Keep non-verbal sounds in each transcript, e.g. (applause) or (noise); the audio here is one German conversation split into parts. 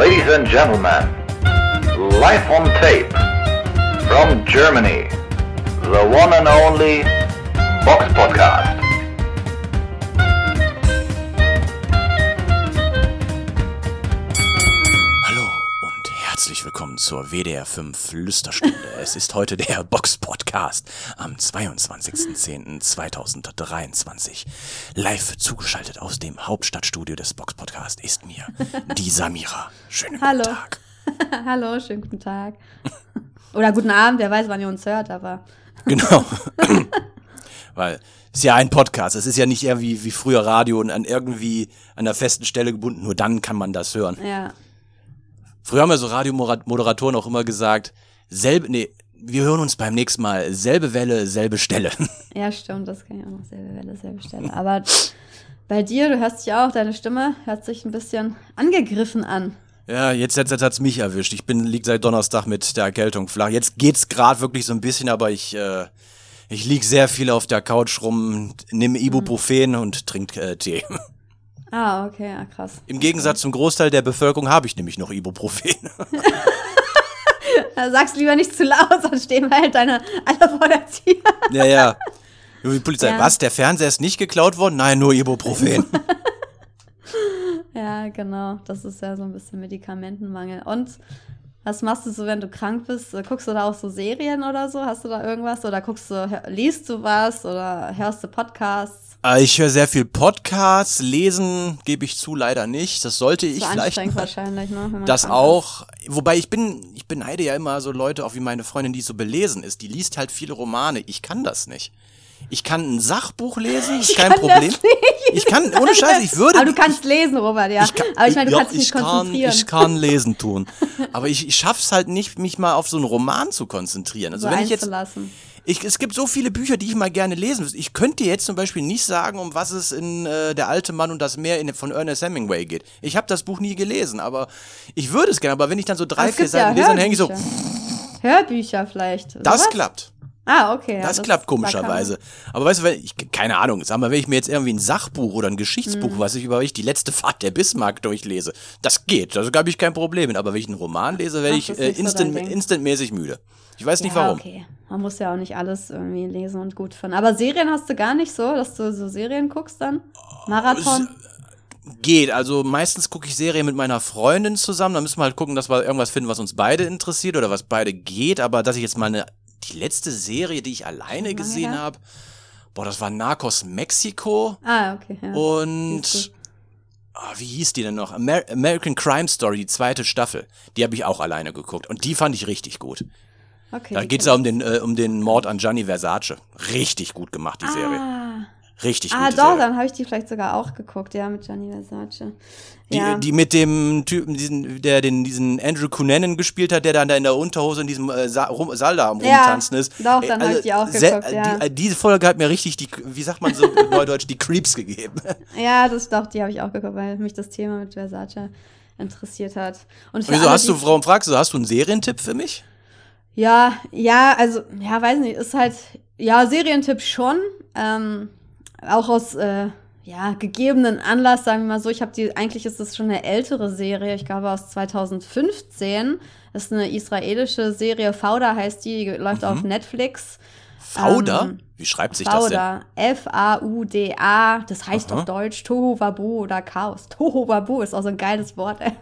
Ladies and gentlemen, live on tape from Germany, the one and only Box Podcast. Zur WDR 5 Lüsterstunde. es ist heute der (laughs) Box Podcast am 22.10.2023. Live zugeschaltet aus dem Hauptstadtstudio des Box Podcast ist mir die (laughs) Samira. Schönen Hallo. guten Tag. (laughs) Hallo, schönen guten Tag. Oder guten Abend, wer weiß, wann ihr uns hört, aber Genau. Weil es ist ja ein Podcast. Es ist ja nicht irgendwie wie früher Radio und an irgendwie an einer festen Stelle gebunden. Nur dann kann man das hören. ja. Früher haben ja so Radiomoderatoren auch immer gesagt, selbe, nee, wir hören uns beim nächsten Mal. Selbe Welle, selbe Stelle. (laughs) Ja, stimmt, das kann ich auch noch selbe Welle, selbe Stelle. Aber bei dir, du hörst dich auch, deine Stimme hört sich ein bisschen angegriffen an. Ja, jetzt, jetzt, jetzt hat's mich erwischt. Ich bin, lieg seit Donnerstag mit der Erkältung flach. Jetzt geht's gerade wirklich so ein bisschen, aber ich, äh, ich lieg sehr viel auf der Couch rum, nimm Ibuprofen und trink äh, Tee. (laughs) Ah, okay, ja, krass. Im Gegensatz zum Großteil der Bevölkerung habe ich nämlich noch Ibuprofen. (laughs) (laughs) Da sagst lieber nicht zu laut, sonst stehen wir halt deine alle vor der Tür. ja, ja. Die Polizei, Ja. was? Der Fernseher ist nicht geklaut worden? Nein, nur Ibuprofen. (laughs) Ja, genau. Das ist ja so ein bisschen Medikamentenmangel. Und was machst du so, wenn du krank bist? Guckst du da auch so Serien oder so? Hast du da irgendwas? Oder guckst du, hör- liest du was? Oder hörst du Podcasts? Äh, ich höre sehr viel Podcasts, lesen gebe ich zu, leider nicht. Das sollte ich So vielleicht. anstrengend mal. wahrscheinlich, ne? Das auch. Wobei ich bin, ich beneide ja immer so Leute, auch wie meine Freundin, die so belesen ist. Die liest halt viele Romane. Ich kann das nicht. Ich kann ein Sachbuch lesen, (laughs) ist kein Problem. Ich kann, ohne Scheiß, ich würde. Aber du kannst lesen, Robert, ja. ich kann, Aber ich meine, du ja, kannst dich nicht ich kann, konzentrieren. ich kann (laughs) lesen tun. Aber ich, ich schaff's halt nicht, mich mal auf so einen Roman zu konzentrieren. Also so wenn ich jetzt, ich, es gibt so viele Bücher, die ich mal gerne lesen würde. Ich könnte dir jetzt zum Beispiel nicht sagen, um was es in äh, Der alte Mann und das Meer in, von Ernest Hemingway geht. Ich habe das Buch nie gelesen, aber ich würde es gerne. Aber wenn ich dann so drei, vier gibt ja Seiten lese, dann hänge ich so, Hörbücher. Vielleicht. das sowas? klappt. Ah, okay. ja, Das, klappt da kann komischerweise. Aber weißt du, wenn ich, keine Ahnung, sag mal, wenn ich mir jetzt irgendwie ein Sachbuch oder ein Geschichtsbuch, Mhm. was ich über ich die letzte Fahrt der Bismarck durchlese, das geht. Da habe ich kein Problem mit. Aber wenn ich einen Roman lese, werde ich äh, nicht so instant, Ding. instantmäßig müde. Ich weiß nicht ja, warum. okay. Man muss ja auch nicht alles irgendwie lesen und gut finden. Aber Serien hast du gar nicht so, dass du so Serien guckst dann? Marathon? Geht. Also meistens gucke ich Serien mit meiner Freundin zusammen. Da müssen wir halt gucken, dass wir irgendwas finden, was uns beide interessiert oder was beide geht. Aber dass ich jetzt mal eine, die letzte Serie, die ich alleine gesehen habe, boah, das war Narcos Mexiko. Ah, okay. Ja. Oh, Und ah, wie hieß die denn noch? Amer American Crime Story, die zweite Staffel. Die habe ich auch alleine geguckt. Und die fand ich richtig gut. okay, Da geht es ja um den, äh, um den Mord an Gianni Versace. Richtig gut gemacht, die ich. Serie. Richtig ah gute doch, Serie. dann habe ich die vielleicht sogar auch geguckt, ja, mit Gianni Versace. Die, ja. die mit dem Typen, diesen, der den, diesen Andrew Cunanan gespielt hat, der dann da in der Unterhose in diesem äh, Sa rum, Saal da am Ja, Rumtanzen ist. doch, dann hab ich die auch geguckt, ja. die, äh, diese Folge hat mir richtig die, wie sagt man so (laughs) neudeutsch, die Creeps gegeben. ja, das doch, die habe ich auch geguckt, weil mich das Thema mit Versace interessiert hat. Und Wieso alle, hast du, die- warum fragst du, hast du einen Serientipp für mich? Ja, ja, also, ja, weiß nicht, ist halt, ja, Serientipp schon. Ähm, auch aus, äh, ja, gegebenen Anlass, sagen wir mal so. Ich habe die, eigentlich ist das schon eine ältere Serie, ich glaube aus 2015. Das ist eine israelische Serie, Fauda heißt die, die läuft auf Netflix. Fauda? Ähm, wie schreibt sich das denn? Fauda, F-A-U-D-A, das heißt Aha. auf Deutsch Tohu Wabu oder Chaos. Tohu Wabu ist auch so ein geiles Wort, ey.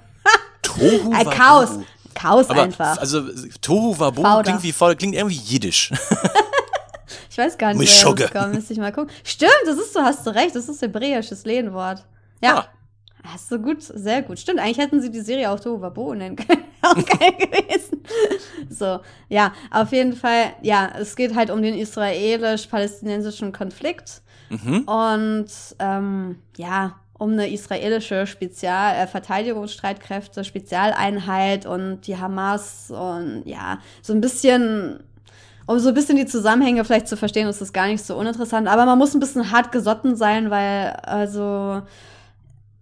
Tohu Äh, Wabohu. Chaos. Chaos Aber einfach. also Tohu Fauda. klingt wie voll, klingt irgendwie jiddisch. (laughs) Ich weiß gar nicht, woher das kommt. Müsste ich mal gucken. Stimmt, das ist so, hast du recht. Das ist hebräisches Lehnwort. Ja. Ah. Hast du gut, sehr gut. Stimmt, eigentlich hätten sie die Serie auch Tohu Wabo nennen können. (laughs) auch geil gewesen. So, ja, auf jeden Fall, ja, es geht halt um den israelisch-palästinensischen Konflikt. Mhm. Und ähm, ja, um eine israelische Spezial äh, Verteidigungsstreitkräfte, Spezialeinheit und die Hamas und ja, so ein bisschen, um so ein bisschen die Zusammenhänge vielleicht zu verstehen, ist das gar nicht so uninteressant. Aber man muss ein bisschen hart gesotten sein, weil also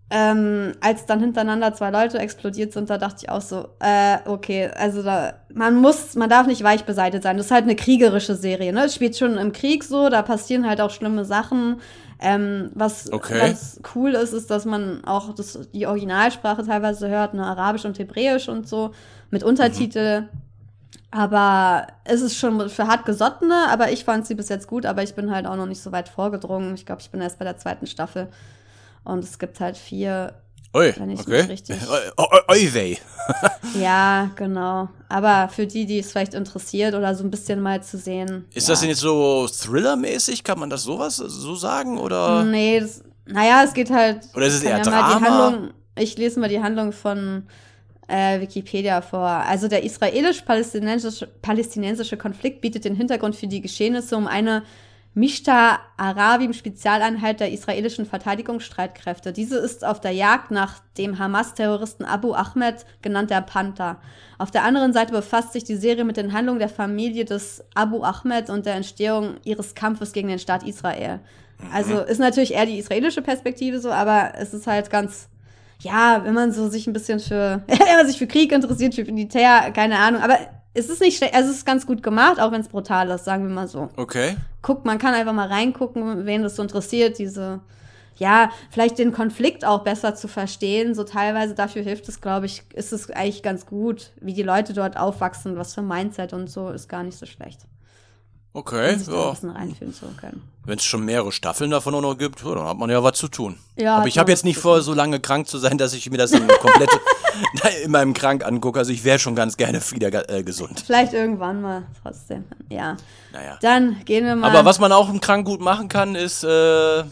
ähm, als dann hintereinander zwei Leute explodiert sind, da dachte ich auch so, äh, okay, also da, man muss, man darf nicht weich beseitigt sein. Das ist halt eine kriegerische Serie, ne? Es spielt schon im Krieg so, da passieren halt auch schlimme Sachen. Ähm, was Okay. ganz cool ist, ist, dass man auch das, die Originalsprache teilweise hört, ne, Arabisch und Hebräisch und so, mit Untertitel. Aber es ist schon für hartgesottene, aber ich fand sie bis jetzt gut, aber ich bin halt auch noch nicht so weit vorgedrungen. Ich glaube, ich bin erst bei der zweiten Staffel. Und es gibt halt vier. Ui, Wenn ich okay. richtig- (laughs) Euwei. (laughs) Ja, genau. Aber für die, die es vielleicht interessiert oder so ein bisschen mal zu sehen. Ist ja. das denn jetzt so Thriller-mäßig? Kann man das sowas so sagen? Oder? Nee, das, naja, es geht halt. Oder ist es eher ja Drama? Handlung, ich lese mal die Handlung von äh, Wikipedia vor. Also der israelisch-palästinensische palästinensische Konflikt bietet den Hintergrund für die Geschehnisse um eine Mishta Arabim Spezialeinheit der israelischen Verteidigungsstreitkräfte. Diese ist auf der Jagd nach dem Hamas-Terroristen Abu Ahmed, genannt der Panther. Auf der anderen Seite befasst sich die Serie mit den Handlungen der Familie des Abu Ahmed und der Entstehung ihres Kampfes gegen den Staat Israel. Also ist natürlich eher die israelische Perspektive so, aber es ist halt ganz, ja, wenn man so sich ein bisschen für, (laughs) wenn man sich für Krieg interessiert, für Militär, keine Ahnung, aber es ist nicht schlecht, also es ist ganz gut gemacht, auch wenn es brutal ist, sagen wir mal so. Okay. Guckt, man kann einfach mal reingucken, wen das so interessiert, diese, ja, vielleicht den Konflikt auch besser zu verstehen, so teilweise dafür hilft es, glaube ich, ist es eigentlich ganz gut, wie die Leute dort aufwachsen, was für ein Mindset und so, ist gar nicht so schlecht, Okay. um sich da ein Ja. bisschen reinfühlen zu können. Wenn es schon mehrere Staffeln davon auch noch gibt, dann hat man ja was zu tun. Ja, Aber ich habe jetzt nicht vor, so lange krank zu sein, dass ich mir das (laughs) komplett in meinem Krank angucke. Also ich wäre schon ganz gerne wieder äh, gesund. Vielleicht irgendwann mal trotzdem, ja. Naja. Dann gehen wir mal. Aber was man auch im Krank gut machen kann, ist äh,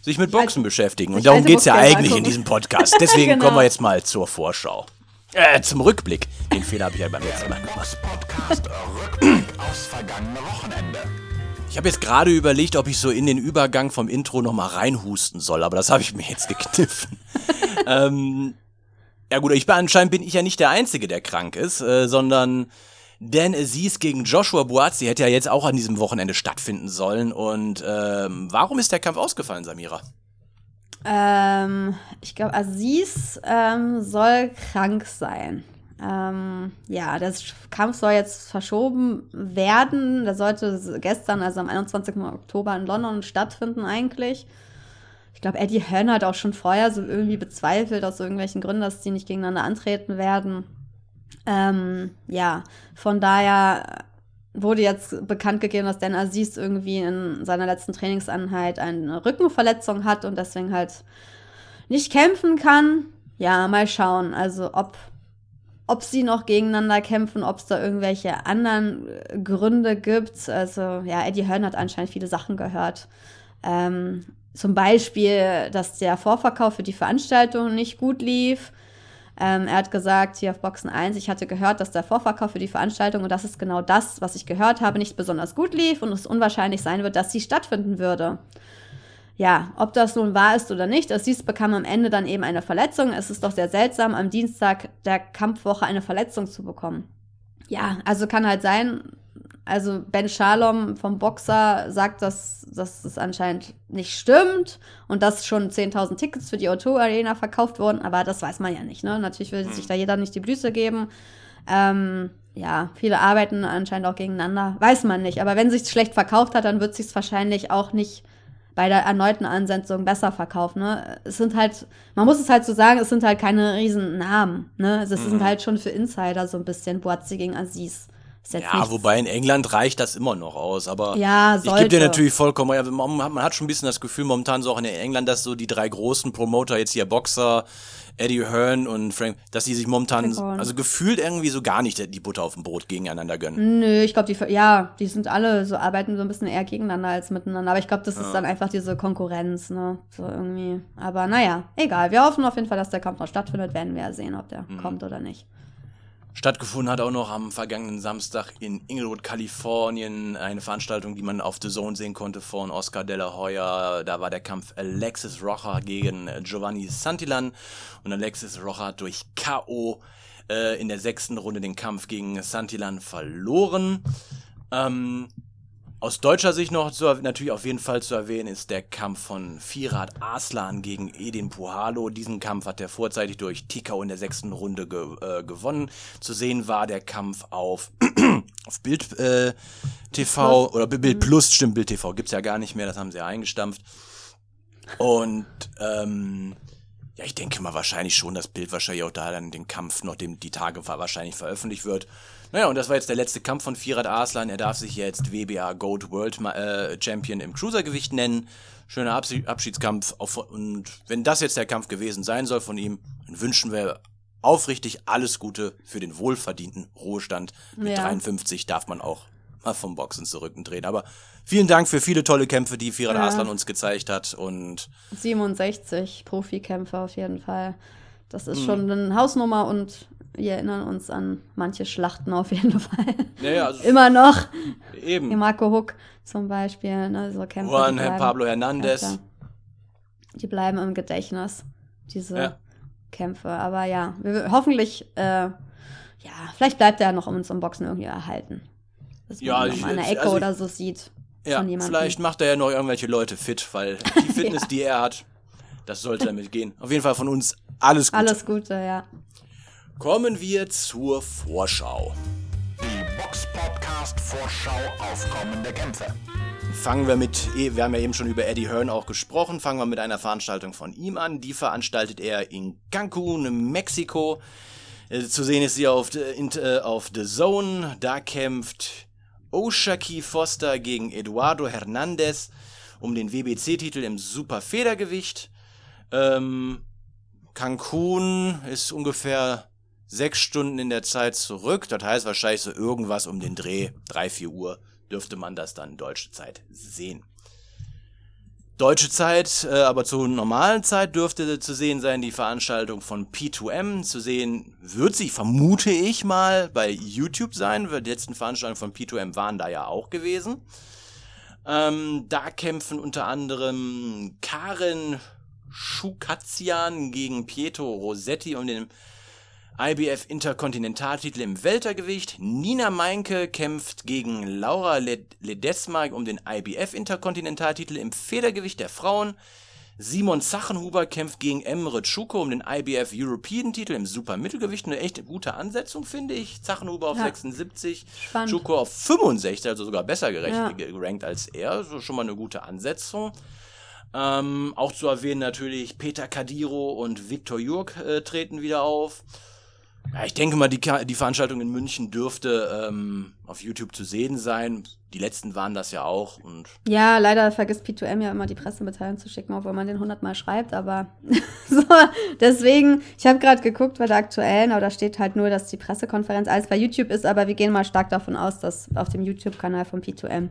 sich mit Boxen beschäftigen. Und darum alte geht's ja eigentlich in diesem Podcast. Deswegen (laughs) Genau. kommen wir jetzt mal zur Vorschau. Äh, zum Rückblick. Den Fehler habe ich ja beim letzten Mal gemacht. Wochenende. Ich habe jetzt gerade überlegt, ob ich so in den Übergang vom Intro nochmal reinhusten soll, aber das habe ich mir jetzt gekniffen. (laughs) ähm, ja gut, ich bin, anscheinend bin ich ja nicht der Einzige, der krank ist, äh, sondern Dan Aziz gegen Joshua Buatsi hätte ja jetzt auch an diesem Wochenende stattfinden sollen. Und ähm, warum ist der Kampf ausgefallen, Samira? Ähm, ich glaube, Aziz ähm, soll krank sein. Ähm, ja, der Kampf soll jetzt verschoben werden. Der sollte gestern, also am 21. Oktober in London stattfinden eigentlich. Ich glaube, Eddie Hearn hat auch schon vorher so irgendwie bezweifelt, aus irgendwelchen Gründen, dass die nicht gegeneinander antreten werden. Ähm, ja, von daher wurde jetzt bekannt gegeben, dass Dan Aziz irgendwie in seiner letzten Trainingseinheit eine Rückenverletzung hat und deswegen halt nicht kämpfen kann. Ja, mal schauen. Also ob, ob sie noch gegeneinander kämpfen, ob es da irgendwelche anderen Gründe gibt. Also ja, Eddie Hearn hat anscheinend viele Sachen gehört. Ähm, zum Beispiel, dass der Vorverkauf für die Veranstaltung nicht gut lief. Ähm, er hat gesagt, hier auf Boxen 1, ich hatte gehört, dass der Vorverkauf für die Veranstaltung, und das ist genau das, was ich gehört habe, nicht besonders gut lief und es unwahrscheinlich sein wird, dass sie stattfinden würde. Ja, ob das nun wahr ist oder nicht, Aziz bekam am Ende dann eben eine Verletzung. Es ist doch sehr seltsam, am Dienstag der Kampfwoche eine Verletzung zu bekommen. Ja, also kann halt sein, also Ben Shalom vom Boxer sagt, dass, dass es anscheinend nicht stimmt und dass schon 10.000 Tickets für die O2 Arena verkauft wurden, aber das weiß man ja nicht. Ne? Natürlich will sich da jeder nicht die Blüße geben. Ähm, ja, viele arbeiten anscheinend auch gegeneinander, weiß man nicht. Aber wenn sich schlecht verkauft hat, dann wird sich wahrscheinlich auch nicht bei der erneuten Ansetzung besser verkaufen. Ne? Es sind halt, man muss es halt so sagen, es sind halt keine riesen Namen. Ne? Also es sind halt schon für Insider so ein bisschen Boazzi gegen Aziz. Ja, wobei in England reicht das immer noch aus, aber Ja, ich gebe dir natürlich vollkommen, ja, man, hat schon ein bisschen das Gefühl momentan so auch in England, dass so die drei großen Promoter jetzt hier Boxer, Eddie Hearn und Frank, dass die sich momentan, also gefühlt irgendwie so gar nicht die Butter auf dem Brot gegeneinander gönnen. Nö, ich glaube, die, ja, die sind alle so, arbeiten so ein bisschen eher gegeneinander als miteinander. Aber ich glaube, das ist dann einfach diese Konkurrenz, ne? So irgendwie. Aber naja, egal. Wir hoffen auf jeden Fall, dass der Kampf noch stattfindet. Werden wir ja sehen, ob der kommt oder nicht. Stattgefunden hat auch noch am vergangenen Samstag in Inglewood, Kalifornien, eine Veranstaltung, die man auf The Zone sehen konnte von Oscar de la Hoya. Da war der Kampf Alexis Rocha gegen Giovanni Santillan und Alexis Rocha hat durch K.O. Äh, in der sechsten Runde den Kampf gegen Santillan verloren. Ähm, aus deutscher Sicht noch zu, natürlich auf jeden Fall zu erwähnen ist der Kampf von Firat Aslan gegen Edin Puhalo. Diesen Kampf hat er vorzeitig durch Tikau in der sechsten Runde ge äh, gewonnen. Zu sehen war der Kampf auf, (clears throat) auf Bild äh, TV oder Bild Plus, stimmt, Bild TV gibt's ja gar nicht mehr, das haben sie ja eingestampft. Und ähm, ja, ich denke mal wahrscheinlich schon, das Bild wahrscheinlich auch da dann den Kampf noch dem die Tage wahrscheinlich veröffentlicht wird. Naja, und das war jetzt der letzte Kampf von Firat Arslan. Er darf sich jetzt WBA Gold World äh, Champion im Cruisergewicht nennen. Schöner Abschied Abschiedskampf. Auf, und wenn das jetzt der Kampf gewesen sein soll von ihm, dann wünschen wir aufrichtig alles Gute für den wohlverdienten Ruhestand. Mit Ja. 53 darf man auch mal vom Boxen zurückdrehen. Aber vielen Dank für viele tolle Kämpfe, die Firat Ja. Arslan uns gezeigt hat. Und 67 Profikämpfer auf jeden Fall. Das ist schon eine Hausnummer und wir erinnern uns an manche Schlachten auf jeden (laughs) Fall. naja, also Immer noch. eben. Wie Marco Huck zum Beispiel. Ne, so Kämpfer, Juan die bleiben- Pablo Hernandez. Ja, klar. die bleiben im Gedächtnis, diese Ja. Kämpfe. Aber ja, wir, hoffentlich, äh, ja, vielleicht bleibt er noch uns im Boxen irgendwie erhalten. Dass man Ja, noch ich- in der ich- Ecke also ich- oder so sieht. Ja, vielleicht macht er ja noch irgendwelche Leute fit, weil die (laughs) Fitness, die er hat, das sollte damit gehen. Auf jeden Fall von uns alles Gute. Alles Gute, ja. Kommen wir zur Vorschau. Die Box Podcast Vorschau auf kommende Kämpfe. Fangen wir mit, wir haben ja eben schon über Eddie Hearn auch gesprochen, fangen wir mit einer Veranstaltung von ihm an. Die veranstaltet er in Cancun, Mexiko. Äh, Zu sehen ist sie auf, The- in, äh, auf The Zone. Da kämpft Oshaki Foster gegen Eduardo Hernandez um den WBC-Titel im Superfedergewicht. Ähm, Cancun ist ungefähr sechs Stunden in der Zeit zurück. Das heißt wahrscheinlich so irgendwas um den Dreh, drei, vier Uhr, dürfte man das dann deutsche Zeit sehen. Deutsche Zeit, äh, aber zur normalen Zeit dürfte zu sehen sein die Veranstaltung von P2M. Zu sehen wird sie, vermute ich mal, bei YouTube sein. Die letzten Veranstaltungen von P2M waren da ja auch gewesen. Ähm, da kämpfen unter anderem Karen Schukazian gegen Pietro Rossetti um den IBF Interkontinentaltitel im Weltergewicht. Nina Meinke kämpft gegen Laura Led- Ledesma um den IBF Interkontinentaltitel im Federgewicht der Frauen. Simon Zachenhuber kämpft gegen Emre Tschuko um den IBF European Titel im Supermittelgewicht. Eine echt gute Ansetzung, finde ich. Zachenhuber auf Ja. 76, Spannend. Tschuko auf 65, also sogar besser gerecht, Ja. gerankt als er. So schon mal eine gute Ansetzung. Ähm, auch zu erwähnen natürlich Peter Kadiro und Viktor Jurk äh, treten wieder auf. Ja, ich denke mal, die, die Veranstaltung in München dürfte ähm, auf YouTube zu sehen sein. Die letzten waren das ja auch. Und Ja, leider vergisst P2M ja immer die Pressemitteilung zu schicken, obwohl man den 100 Mal schreibt, aber (laughs) so, deswegen, ich habe gerade geguckt bei der aktuellen, aber da steht halt nur, dass die Pressekonferenz alles bei YouTube ist, aber wir gehen mal stark davon aus, dass auf dem YouTube-Kanal von P2M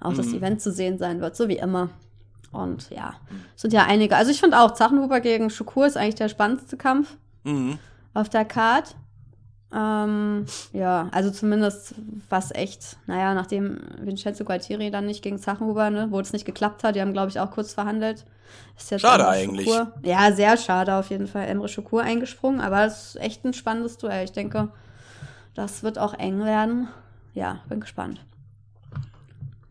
auch das Event zu sehen sein wird, so wie immer. Und ja, es sind ja einige. Also ich finde auch, Zachenhuber gegen Schukur ist eigentlich der spannendste Kampf mhm. Auf der Card. Ähm, ja, also zumindest was echt, naja, nachdem Vincenzo Gualtieri dann nicht gegen Zachenhuber, ne, wo es nicht geklappt hat, die haben, glaube ich, auch kurz verhandelt. Schade eigentlich. Schukur- Ja, sehr schade auf jeden Fall. Emre Schukur eingesprungen, aber es ist echt ein spannendes Duell. Ich denke, das wird auch eng werden. Ja, bin gespannt.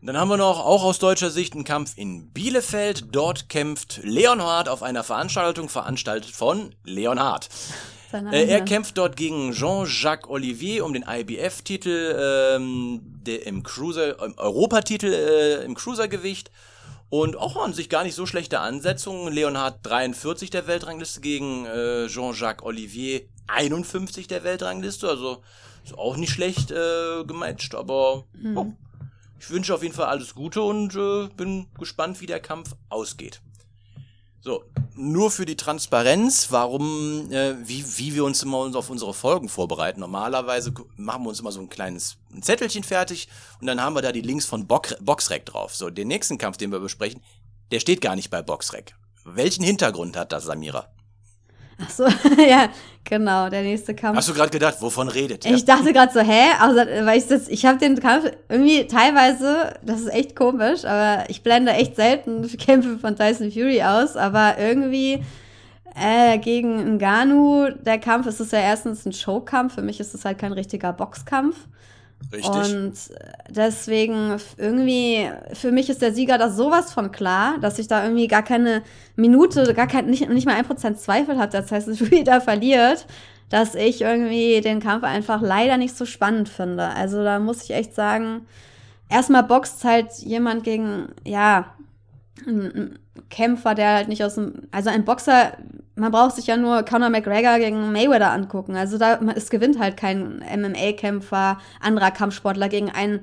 Dann haben wir noch auch aus deutscher Sicht einen Kampf in Bielefeld. Dort kämpft Leonhard auf einer Veranstaltung, veranstaltet von Leonhard. Äh, er kämpft dort gegen Jean-Jacques Olivier um den IBF-Titel ähm, der im Cruiser, im Europatitel äh, im Cruisergewicht. Und auch an sich gar nicht so schlechte Ansetzungen. Leonhard 43 der Weltrangliste gegen äh, Jean-Jacques Olivier 51 der Weltrangliste. Also ist auch nicht schlecht äh, gematcht, aber oh, ich wünsche auf jeden Fall alles Gute und äh, bin gespannt, wie der Kampf ausgeht. So, nur für die Transparenz, warum, äh, wie, wie wir uns immer auf unsere Folgen vorbereiten. Normalerweise machen wir uns immer so ein kleines ein Zettelchen fertig und dann haben wir da die Links von Box Boxrec drauf. So, den nächsten Kampf, den wir besprechen, der steht gar nicht bei Boxrec. Welchen Hintergrund hat das, Samira? Ach so, (laughs) ja, genau, der nächste Kampf. Hast du gerade gedacht, wovon redet der? Ich dachte gerade so, hä? Also, weil ich das, ich habe den Kampf irgendwie teilweise, das ist echt komisch, aber ich blende echt selten (laughs) Kämpfe von Tyson Fury aus, aber irgendwie äh, gegen Ngannou, der Kampf, ist es ja erstens ein Showkampf, für mich ist es halt kein richtiger Boxkampf. Richtig. Und deswegen f- irgendwie, für mich ist der Sieger da sowas von klar, dass ich da irgendwie gar keine Minute, gar kein, nicht, nicht mal ein Prozent Zweifel hatte, dass Tyson (laughs) Fury da verliert, dass ich irgendwie den Kampf einfach leider nicht so spannend finde. Also da muss ich echt sagen, erstmal boxt halt jemand gegen, ja, Kämpfer, der halt nicht aus dem, also ein Boxer, man braucht sich ja nur Conor McGregor gegen Mayweather angucken. Also da, es gewinnt halt kein MMA-Kämpfer, anderer Kampfsportler gegen einen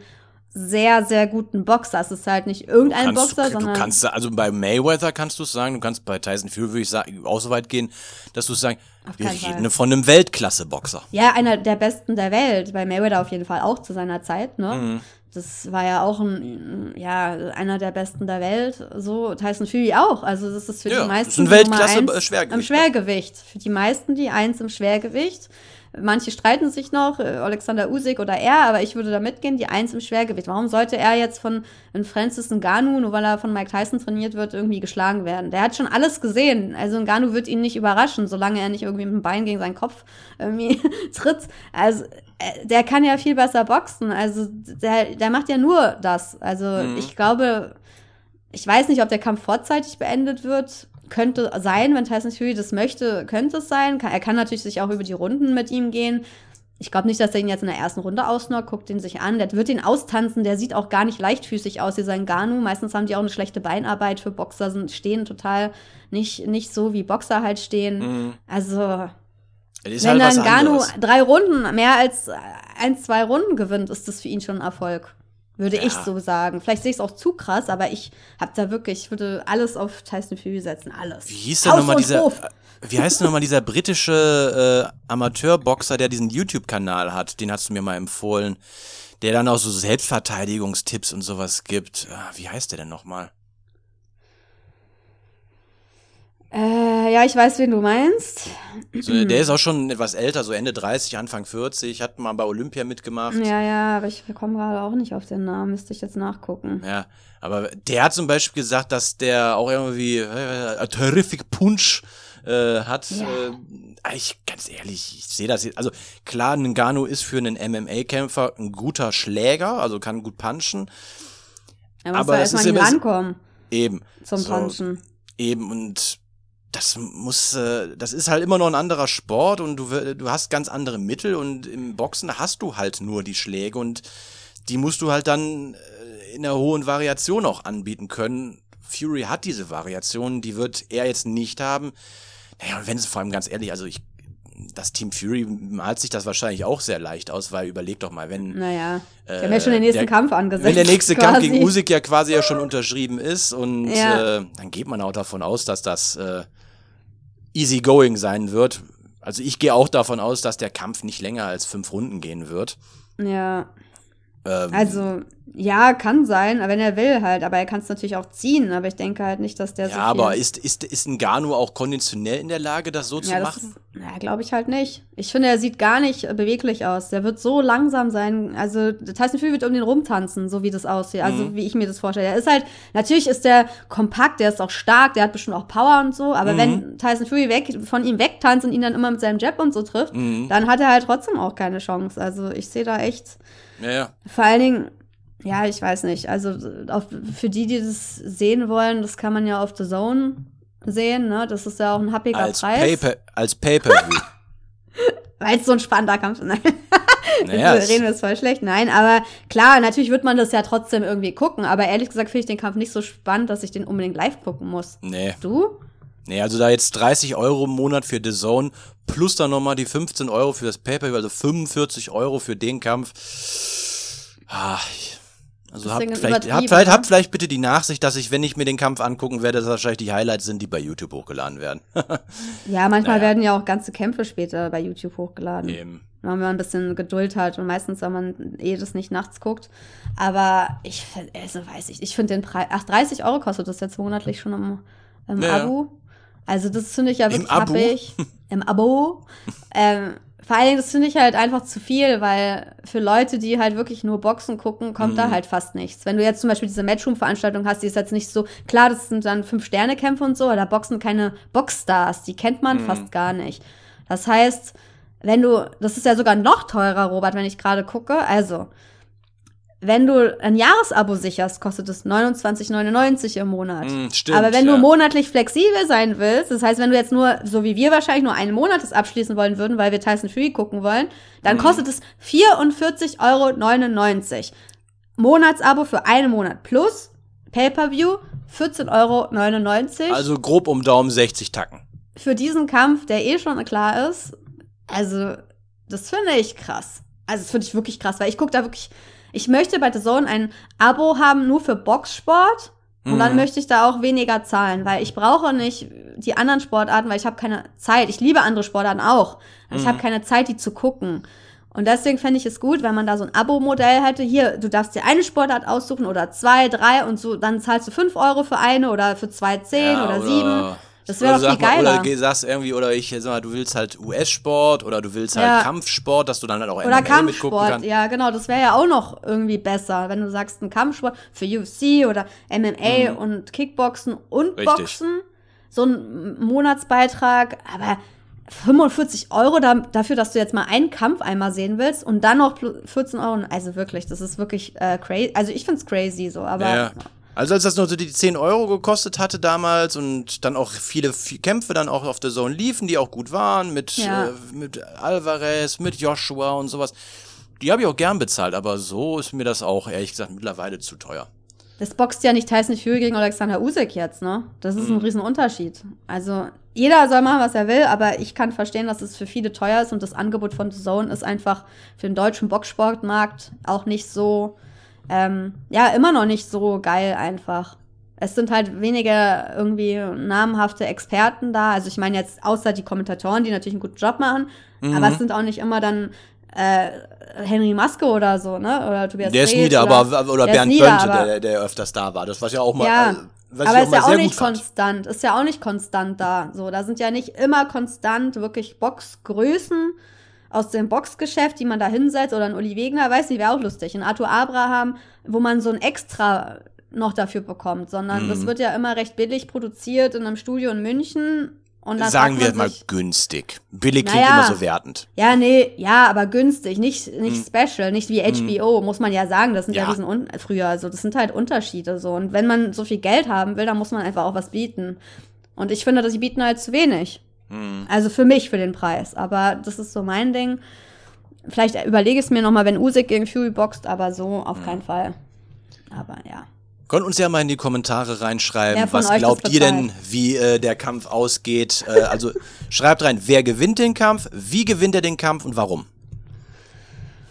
sehr, sehr guten Boxer. Es ist halt nicht irgendein Kannst Boxer, du, sondern. du kannst, also bei Mayweather kannst du es sagen, du kannst bei Tyson Fury, würde ich sagen, auch so weit gehen, dass du es sagen, wir keinen Fall. reden von einem Weltklasse-Boxer. Ja, einer der besten der Welt. Bei Mayweather auf jeden Fall auch zu seiner Zeit, ne? Mhm. Das war ja auch ein, ja, einer der besten der Welt. So, Tyson Fury auch. Also, das ist für Ja, die das ist meisten ein Nummer Weltklasse- eins äh, Schwergewicht, Im Schwergewicht. Für die meisten die eins im Schwergewicht. Manche streiten sich noch, äh, Alexander Usyk oder er, aber ich würde da mitgehen, die eins im Schwergewicht. Warum sollte er jetzt von einem Francis Ngannou, nur weil er von Mike Tyson trainiert wird, irgendwie geschlagen werden? Der hat schon alles gesehen. Also Ngannou wird ihn nicht überraschen, solange er nicht irgendwie mit dem Bein gegen seinen Kopf irgendwie (laughs) tritt. Also äh, der kann ja viel besser boxen. Also der, der macht ja nur das. Also Mhm. ich glaube, ich weiß nicht, ob der Kampf vorzeitig beendet wird. Könnte sein, wenn Tyson Fury das möchte, könnte es sein. Er kann natürlich sich auch über die Runden mit ihm gehen. Ich glaube nicht, dass er ihn jetzt in der ersten Runde ausnockt. Guckt ihn sich an. Der wird ihn austanzen. Der sieht auch gar nicht leichtfüßig aus, dieser Ngannou. Meistens haben die auch eine schlechte Beinarbeit für Boxer, sind, stehen total nicht, nicht so, wie Boxer halt stehen. Mhm. Also, wenn halt dann anderes. drei Runden, mehr als ein, zwei Runden gewinnt, ist das für ihn schon ein Erfolg. Würde Ja. ich so sagen. Vielleicht sehe ich es auch zu krass, aber ich habe da wirklich, ich würde alles auf Tyson Fury setzen. Alles. Wie hieß denn nochmal dieser, Hof. äh, wie heißt denn nochmal dieser britische äh, Amateurboxer, der diesen YouTube-Kanal hat? Den hast du mir mal empfohlen. Der dann auch so Selbstverteidigungstipps und sowas gibt. Ah, Wie heißt der denn nochmal? Äh, ja, ich weiß, wen du meinst. So, der (clears throat) ist auch schon etwas älter, so Ende 30, Anfang 40, hat mal bei Olympia mitgemacht. Ja, ja, aber ich komme gerade auch nicht auf den Namen. Müsste ich jetzt nachgucken. Ja, aber der hat zum Beispiel gesagt, dass der auch irgendwie äh, a terrific Punch äh, hat. Ja. Äh, ich ganz ehrlich, ich sehe das jetzt. Also klar, Ngannou ist für einen MMA-Kämpfer ein guter Schläger, also kann gut punchen. Er muss Aber da erstmal rankommen Eben. zum So, Punchen. Eben und das muss, äh, das ist halt immer noch ein anderer Sport und du, du hast ganz andere Mittel und im Boxen hast du halt nur die Schläge und die musst du halt dann äh, in einer hohen Variation auch anbieten können. Fury hat diese Variation, die wird er jetzt nicht haben. Naja, und wenn es vor allem ganz ehrlich, also ich, das Team Fury malt sich das wahrscheinlich auch sehr leicht aus, weil überleg doch mal, wenn Naja, Äh, haben ja schon den nächsten der- Kampf angesetzt. wenn der nächste Kampf quasi. gegen Usyk ja quasi ja schon unterschrieben ist und Ja. äh, dann geht man auch davon aus, dass das äh, easy going sein wird. Also ich gehe auch davon aus, dass der Kampf nicht länger als fünf Runden gehen wird. Ja, Ähm, also, ja, kann sein, wenn er will halt. Aber er kann es natürlich auch ziehen. Aber ich denke halt nicht, dass der ja, so aber viel ist, ist, ist ein Gano auch konditionell in der Lage, das so zu ja, das machen? ist, ja, glaube ich halt nicht. Ich finde, er sieht gar nicht äh, beweglich aus. Der wird so langsam sein. Also, Tyson Fury wird um den rumtanzen, so wie das aussieht. Also, Mhm. wie ich mir das vorstelle. Er ist halt, natürlich ist der kompakt, der ist auch stark, der hat bestimmt auch Power und so. Aber Mhm. wenn Tyson Fury weg, von ihm wegtanzt und ihn dann immer mit seinem Jab und so trifft, Mhm. dann hat er halt trotzdem auch keine Chance. Also, ich sehe da echt. Ja, ja. Vor allen Dingen, ja, ich weiß nicht. Also auf, für die, die das sehen wollen, das kann man ja auf The Zone sehen. Ne? Das ist ja auch ein happiger Als Preis. Pay als Pay-Per-View. (laughs) Weil es so ein spannender Kampf ist. (laughs) Nein, naja, jetzt reden wir es voll schlecht. Nein, aber klar, natürlich wird man das ja trotzdem irgendwie gucken. Aber ehrlich gesagt finde ich den Kampf nicht so spannend, dass ich den unbedingt live gucken muss. nee. Du? Nee, also da jetzt 30 Euro im Monat für The Zone plus dann nochmal die 15 Euro für das Pay-Per-View, also 45 Euro für den Kampf. Ah, also habt vielleicht, habt, vielleicht, ne? habt vielleicht bitte die Nachsicht, dass ich, wenn ich mir den Kampf angucken werde, dass wahrscheinlich die Highlights sind, die bei YouTube hochgeladen werden. (laughs) Ja, manchmal Naja. werden ja auch ganze Kämpfe später bei YouTube hochgeladen. Eben. wenn man ein bisschen Geduld hat und meistens, wenn man eh das nicht nachts guckt. Aber ich, also weiß ich, ich finde den Preis, ach, 30 Euro kostet das jetzt monatlich schon im, im Ja, ja. Abo. Also das finde ich ja Im wirklich Abo? happig. Im Abo. ähm, vor allen Dingen, das finde ich halt einfach zu viel, weil für Leute, die halt wirklich nur Boxen gucken, kommt Mhm. da halt fast nichts. Wenn du jetzt zum Beispiel diese Matchroom-Veranstaltung hast, die ist jetzt nicht so, klar, das sind dann Fünf-Sterne-Kämpfe und so, aber da boxen keine Boxstars, die kennt man Mhm. fast gar nicht. Das heißt, wenn du, das ist ja sogar noch teurer, Robert, wenn ich gerade gucke. Also, wenn du ein Jahresabo sicherst, kostet es 29,99 im Monat. Mm, stimmt, Aber wenn ja. du monatlich flexibel sein willst, das heißt, wenn du jetzt nur, so wie wir wahrscheinlich nur einen Monat das abschließen wollen würden, weil wir Tyson Fury gucken wollen, dann kostet es 44,99 Euro. Monatsabo für einen Monat plus Pay-Per-View 14,99 Euro. Also grob um Daumen 60 Tacken. für diesen Kampf, der eh schon klar ist. Also, das finde ich krass. Also, das finde ich wirklich krass, weil ich gucke da wirklich. Ich möchte bei The Zone ein Abo haben, nur für Boxsport. Und dann Mhm. möchte ich da auch weniger zahlen, weil ich brauche nicht die anderen Sportarten, weil ich habe keine Zeit. Ich liebe andere Sportarten auch. aber Ich Mhm. habe keine Zeit, die zu gucken. Und deswegen fände ich es gut, wenn man da so ein Abo-Modell hätte. Hier, du darfst dir eine Sportart aussuchen oder zwei, drei und so, dann zahlst du fünf Euro für eine oder für zwei, zehn Ja, oder, sieben. Das wäre doch viel sag mal- geiler. Oder sagst irgendwie, oder ich sag mal, du willst halt US-Sport oder du willst halt Ja. Kampfsport, dass du dann halt auch Oder MMA mitgucken Kampfsport, kannst. ja, genau, das wäre ja auch noch irgendwie besser, wenn du sagst, ein Kampfsport für UFC oder MMA und Kickboxen und Mhm. Richtig. Boxen, so ein Monatsbeitrag, aber 45 Euro da, dafür, dass du jetzt mal einen Kampf einmal sehen willst und dann noch pl- 14 Euro, also wirklich, das ist wirklich äh, crazy, also ich find's crazy so, aber Ja. Also als das noch so die 10 Euro gekostet hatte damals und dann auch viele Kämpfe dann auch auf der Zone liefen, die auch gut waren, mit, Ja. äh, mit Alvarez, mit Joshua und sowas. Die habe ich auch gern bezahlt, aber so ist mir das auch, ehrlich gesagt, mittlerweile zu teuer. Das boxt ja nicht Tyson Fury gegen Alexander Usyk jetzt, ne? Das ist Mhm. ein Riesenunterschied. Also jeder soll machen, was er will, aber ich kann verstehen, dass es für viele teuer ist und das Angebot von The Zone ist einfach für den deutschen Boxsportmarkt auch nicht so, ähm, ja, immer noch nicht so geil einfach. Es sind halt weniger irgendwie namhafte Experten da. Also ich meine jetzt außer die Kommentatoren, die natürlich einen guten Job machen, Mhm. aber es sind auch nicht immer dann äh, Henry Maske oder so, ne? Oder Tobias Der ist Drees nieder, aber oder Bernd nieder, Bönte, der, der öfters da war. Das war ja auch mal, Ja, also, was aber ist ja auch nicht fand. konstant. Ist ja auch nicht konstant da. So, da sind ja nicht immer konstant wirklich Boxgrößen aus dem Boxgeschäft, die man da hinsetzt oder ein Uli Wegner, weiß nicht, wäre auch lustig. Ein Arthur Abraham, wo man so ein Extra noch dafür bekommt, sondern Mhm. das wird ja immer recht billig produziert in einem Studio in München. Und dann Sagen wir man mal sich, günstig. Billig klingt Naja. immer so wertend. Ja, nee, ja, aber günstig, nicht, nicht special, nicht wie HBO, muss man ja sagen. Das sind ja, Mhm. Ja. diesen Un früher, also das sind halt Unterschiede so. Und wenn man so viel Geld haben will, dann muss man einfach auch was bieten. Und ich finde, dass sie bieten halt zu wenig. Mhm. Also für mich, für den Preis. Aber das ist so mein Ding. Vielleicht überlege ich es mir nochmal, wenn Usyk gegen Fury boxt, aber so Mhm. auf keinen Fall. Aber ja. Könnt uns ja mal in die Kommentare reinschreiben, von was glaubt ihr denn, wie äh, der Kampf ausgeht. Äh, also (laughs) schreibt rein, wer gewinnt den Kampf, wie gewinnt er den Kampf und warum.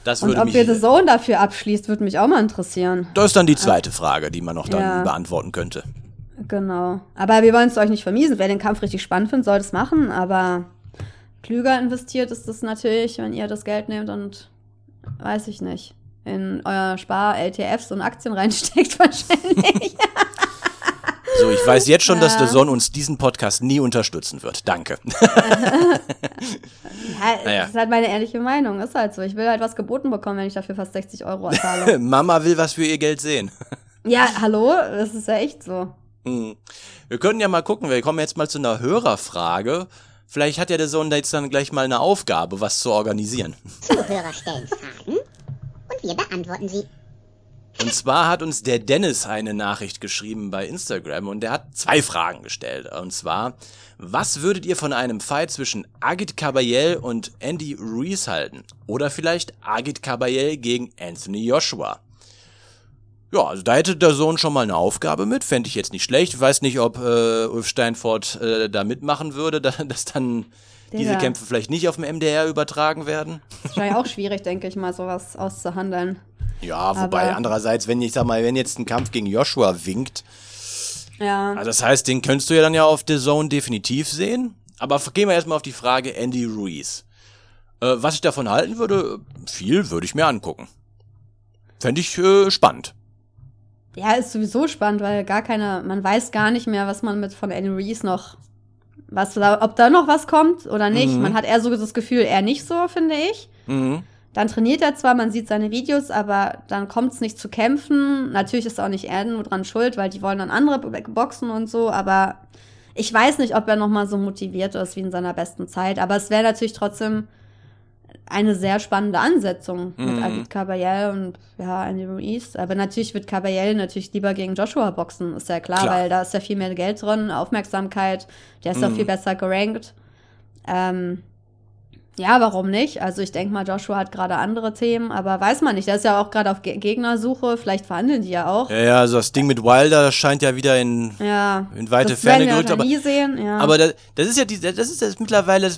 Das Und würde ob mich. ihr The Zone dafür abschließt, würde mich auch mal interessieren. das ist dann die zweite Frage, die man noch dann Ja. beantworten könnte. Genau. Aber wir wollen es euch nicht vermiesen. Wer den Kampf richtig spannend findet, soll das machen. Aber klüger investiert ist das natürlich, wenn ihr das Geld nehmt und, weiß ich nicht, in euer Spar-LTFs und Aktien reinsteckt (laughs) wahrscheinlich. (laughs) So, ich weiß jetzt schon, dass Ja. der Son uns diesen Podcast nie unterstützen wird. Danke. (laughs) ja, Naja. Das ist halt meine ehrliche Meinung. Ist halt so. Ich will halt was geboten bekommen, wenn ich dafür fast 60 Euro zahle. Mama will was für ihr Geld sehen. ja, hallo? Das ist ja echt so. Hm. Wir könnten ja mal gucken, wir kommen jetzt mal zu einer Hörerfrage. Vielleicht hat ja der Sohn da jetzt dann gleich mal eine Aufgabe, was zu organisieren. Zuhörer stellen Fragen und wir beantworten sie. Und zwar hat uns der Dennis eine Nachricht geschrieben bei Instagram und der hat zwei Fragen gestellt. Und zwar, was würdet ihr von einem Fight zwischen Agit Kabayel und Andy Ruiz halten? Oder vielleicht Agit Kabayel gegen Anthony Joshua? Ja, also da hätte der Sohn schon mal eine Aufgabe mit, fände ich jetzt nicht schlecht. Ich weiß nicht, ob äh, Ulf Steinfort äh, da mitmachen würde, (laughs) da, dass dann diese Digga. Kämpfe vielleicht nicht auf dem MDR übertragen werden. Ist wahrscheinlich auch schwierig, denke ich mal, sowas auszuhandeln. Ja, wobei Aber- andererseits, wenn ich sag mal, wenn jetzt ein Kampf gegen Joshua winkt, Ja. Also das heißt, den könntest du ja dann ja auf The Zone definitiv sehen. Aber gehen wir erstmal auf die Frage Andy Ruiz. Äh, was ich davon halten würde, viel würde ich mir angucken. Fände ich äh, spannend. Ja, ist sowieso spannend, weil gar keine, man weiß gar nicht mehr, was man mit von Annie Reese noch, was da, ob da noch was kommt oder nicht. Mhm. Man hat eher so das Gefühl, eher nicht so, finde ich. Mhm. Dann trainiert er zwar, man sieht seine Videos, aber dann kommt es nicht zu kämpfen. Natürlich ist auch nicht er nur dran schuld, weil die wollen dann andere bo- boxen und so, aber ich weiß nicht, ob er noch mal so motiviert ist wie in seiner besten Zeit. Aber es wäre natürlich trotzdem eine sehr spannende Ansetzung mit Mhm. Agit Kabayel und ja, Andy Ruiz. Aber natürlich wird Kabayel natürlich lieber gegen Joshua boxen, ist ja klar, Klar. weil da ist ja viel mehr Geld drin, Aufmerksamkeit, der ist auch Mhm. viel besser gerankt. Ähm, Ja, warum nicht? Also ich denke mal, Joshua hat gerade andere Themen, aber weiß man nicht. Der ist ja auch gerade auf Ge Gegnersuche. Vielleicht verhandeln die ja auch. Ja, ja, also das Ding mit Wilder scheint ja wieder in, Ja. in weite das Ferne gerückt. Aber. Ja. aber das, das ist ja die, das ist das mittlerweile,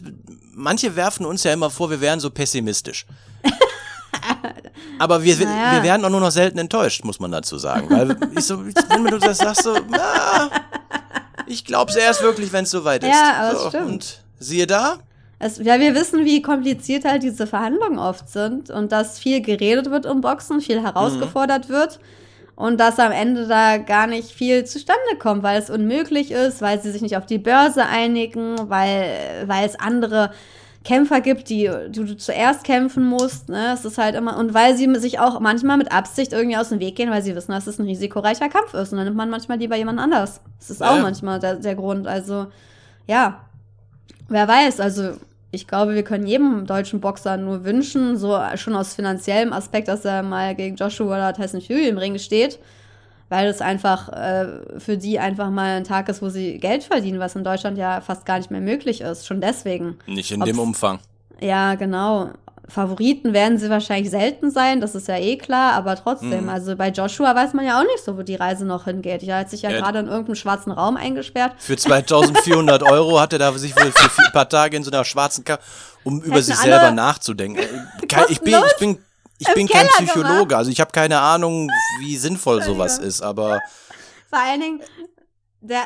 manche werfen uns ja immer vor, wir wären so pessimistisch. (laughs) Aber wir, Naja. wir werden auch nur noch selten enttäuscht, muss man dazu sagen. Weil ich so, wenn du das sagst, so, na, ich glaub's erst wirklich, wenn es soweit ist. Ja, aber es so, stimmt. Und siehe da, Es, ja, wir wissen, wie kompliziert halt diese Verhandlungen oft sind und dass viel geredet wird um Boxen, viel herausgefordert wird und dass am Ende da gar nicht viel zustande kommt, weil es unmöglich ist, weil sie sich nicht auf die Börse einigen, weil, weil es andere Kämpfer gibt, die, die du zuerst kämpfen musst. Ne? Es ist halt immer, und weil sie sich auch manchmal mit Absicht irgendwie aus dem Weg gehen, weil sie wissen, dass es ein risikoreicher Kampf ist. Und dann nimmt man manchmal lieber jemand anders. Das ist auch Ja. manchmal der, der Grund. Also, ja, wer weiß, also ich glaube, wir können jedem deutschen Boxer nur wünschen, so schon aus finanziellem Aspekt, dass er mal gegen Joshua oder Tyson Fury im Ring steht, weil es einfach äh, für die einfach mal ein Tag ist, wo sie Geld verdienen, was in Deutschland ja fast gar nicht mehr möglich ist. Schon deswegen. nicht in Ob's- dem Umfang. Ja, genau. Favoriten werden sie wahrscheinlich selten sein, das ist ja eh klar, aber trotzdem, Mhm. also bei Joshua weiß man ja auch nicht so, wo die Reise noch hingeht. Er hat sich ja Ja. gerade in irgendeinem schwarzen Raum eingesperrt. Für 2400 (laughs) Euro hat er da sich wohl für ein paar Tage in so einer schwarzen Ka um über Hätten sich alle selber nachzudenken. Äh, Kein, ich bin, ich bin, ich bin kein Keller Psychologe, also ich habe keine Ahnung, wie sinnvoll sowas ist, aber Vor allen Dingen, der,